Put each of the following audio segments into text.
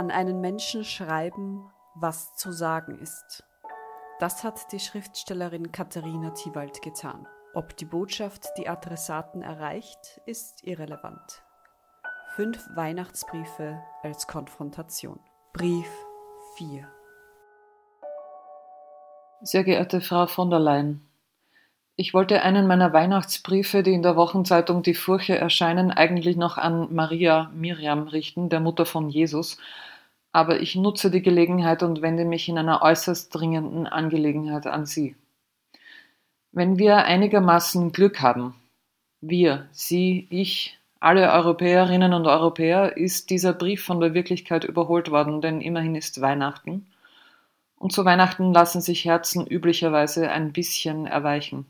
An einen Menschen schreiben, was zu sagen ist. Das hat die Schriftstellerin Katharina Thiewald getan. Ob die Botschaft die Adressaten erreicht, ist irrelevant. Fünf Weihnachtsbriefe als Konfrontation. Brief 4. Sehr geehrte Frau von der Leyen, ich wollte einen meiner Weihnachtsbriefe, die in der Wochenzeitung Die Furche erscheinen, eigentlich noch an Maria Miriam richten, der Mutter von Jesus, aber ich nutze die Gelegenheit und wende mich in einer äußerst dringenden Angelegenheit an Sie. Wenn wir einigermaßen Glück haben, wir, Sie, ich, alle Europäerinnen und Europäer, ist dieser Brief von der Wirklichkeit überholt worden, denn immerhin ist Weihnachten. Und zu Weihnachten lassen sich Herzen üblicherweise ein bisschen erweichen.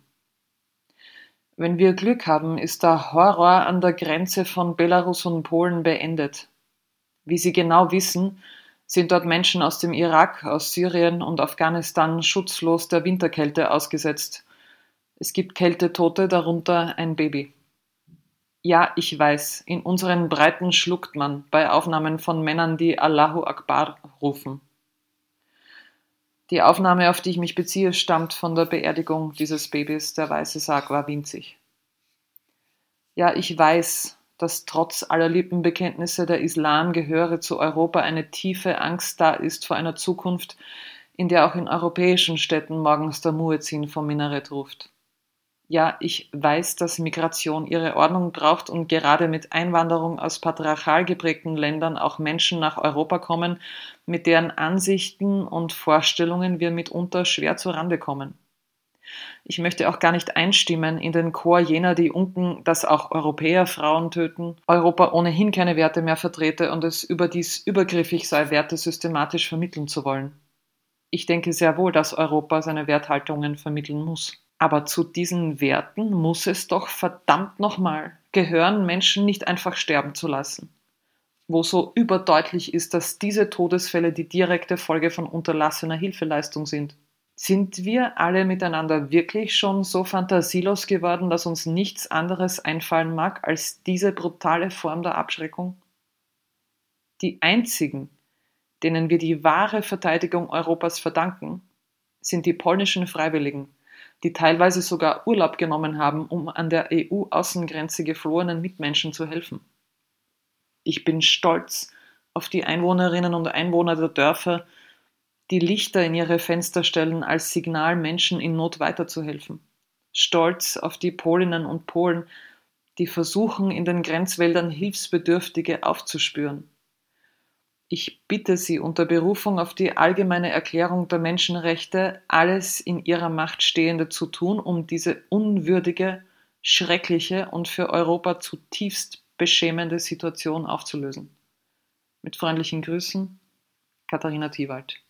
Wenn wir Glück haben, ist der Horror an der Grenze von Belarus und Polen beendet. Wie Sie genau wissen, sind dort Menschen aus dem Irak, aus Syrien und Afghanistan schutzlos der Winterkälte ausgesetzt. Es gibt Kältetote, darunter ein Baby. Ja, ich weiß, in unseren Breiten schluckt man bei Aufnahmen von Männern, die Allahu Akbar rufen. Die Aufnahme, auf die ich mich beziehe, stammt von der Beerdigung dieses Babys. Der weiße Sarg war winzig. Ja, ich weiß, dass trotz aller Lippenbekenntnisse der Islam gehöre zu Europa eine tiefe Angst da ist vor einer Zukunft, in der auch in europäischen Städten morgens der Muezzin vom Minarett ruft. Ja, ich weiß, dass Migration ihre Ordnung braucht und gerade mit Einwanderung aus patriarchal geprägten Ländern auch Menschen nach Europa kommen, mit deren Ansichten und Vorstellungen wir mitunter schwer zu Rande kommen. Ich möchte auch gar nicht einstimmen in den Chor jener, die unken, dass auch Europäer Frauen töten, Europa ohnehin keine Werte mehr vertrete und es überdies übergriffig sei, Werte systematisch vermitteln zu wollen. Ich denke sehr wohl, dass Europa seine Werthaltungen vermitteln muss. Aber zu diesen Werten muss es doch verdammt nochmal gehören, Menschen nicht einfach sterben zu lassen. Wo so überdeutlich ist, dass diese Todesfälle die direkte Folge von unterlassener Hilfeleistung sind. Sind wir alle miteinander wirklich schon so fantasielos geworden, dass uns nichts anderes einfallen mag als diese brutale Form der Abschreckung? Die einzigen, denen wir die wahre Verteidigung Europas verdanken, sind die polnischen Freiwilligen, die teilweise sogar Urlaub genommen haben, um an der EU-Außengrenze geflohenen Mitmenschen zu helfen. Ich bin stolz auf die Einwohnerinnen und Einwohner der Dörfer, die Lichter in ihre Fenster stellen als Signal, Menschen in Not weiterzuhelfen. Stolz auf die Polinnen und Polen, die versuchen, in den Grenzwäldern Hilfsbedürftige aufzuspüren. Ich bitte Sie unter Berufung auf die allgemeine Erklärung der Menschenrechte, alles in Ihrer Macht Stehende zu tun, um diese unwürdige, schreckliche und für Europa zutiefst beschämende Situation aufzulösen. Mit freundlichen Grüßen, Katharina Thiewald.